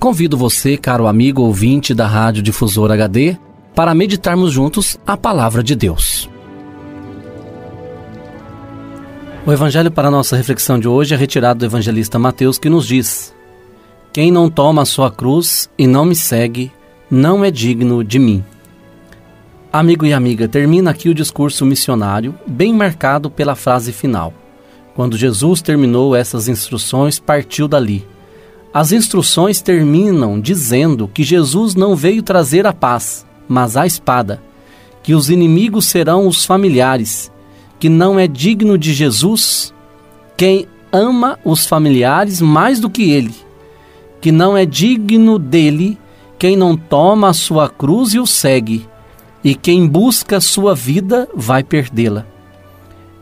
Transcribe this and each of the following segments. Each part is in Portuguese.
Convido você, caro amigo ouvinte da Rádio Difusor HD, para meditarmos juntos a palavra de Deus. O evangelho para nossa reflexão de hoje é retirado do evangelista Mateus, que nos diz: Quem não toma a sua cruz e não me segue, não é digno de mim. Amigo e amiga, termina aqui o discurso missionário, bem marcado pela frase final. Quando Jesus terminou essas instruções, partiu dali as instruções terminam dizendo que Jesus não veio trazer a paz, mas a espada, que os inimigos serão os familiares, que não é digno de Jesus quem ama os familiares mais do que ele, que não é digno dele quem não toma a sua cruz e o segue, e quem busca sua vida vai perdê-la.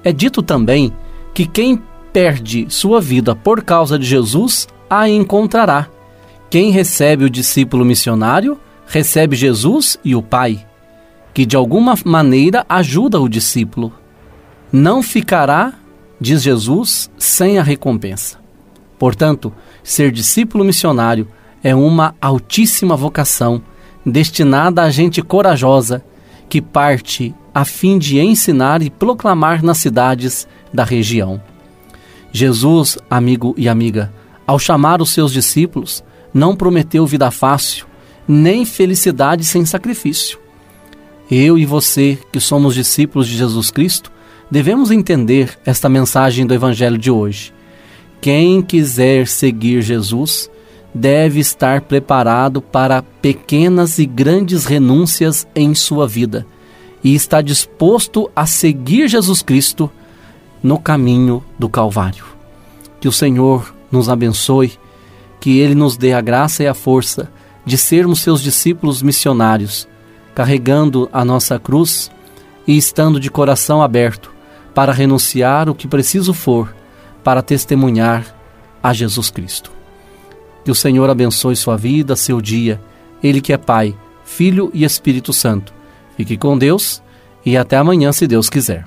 É dito também que quem perde sua vida por causa de Jesus a encontrará. Quem recebe o discípulo missionário, recebe Jesus e o Pai, que de alguma maneira ajuda o discípulo. Não ficará, diz Jesus, sem a recompensa. Portanto, ser discípulo missionário é uma altíssima vocação, destinada a gente corajosa, que parte a fim de ensinar e proclamar nas cidades da região. Jesus, amigo e amiga, ao chamar os seus discípulos, não prometeu vida fácil, nem felicidade sem sacrifício. Eu e você, que somos discípulos de Jesus Cristo, devemos entender esta mensagem do Evangelho de hoje. Quem quiser seguir Jesus deve estar preparado para pequenas e grandes renúncias em sua vida e está disposto a seguir Jesus Cristo no caminho do Calvário. Que o Senhor nos abençoe, que Ele nos dê a graça e a força de sermos seus discípulos missionários, carregando a nossa cruz e estando de coração aberto para renunciar o que preciso for para testemunhar a Jesus Cristo. Que o Senhor abençoe sua vida, seu dia, Ele que é Pai, Filho e Espírito Santo. Fique com Deus e até amanhã, se Deus quiser.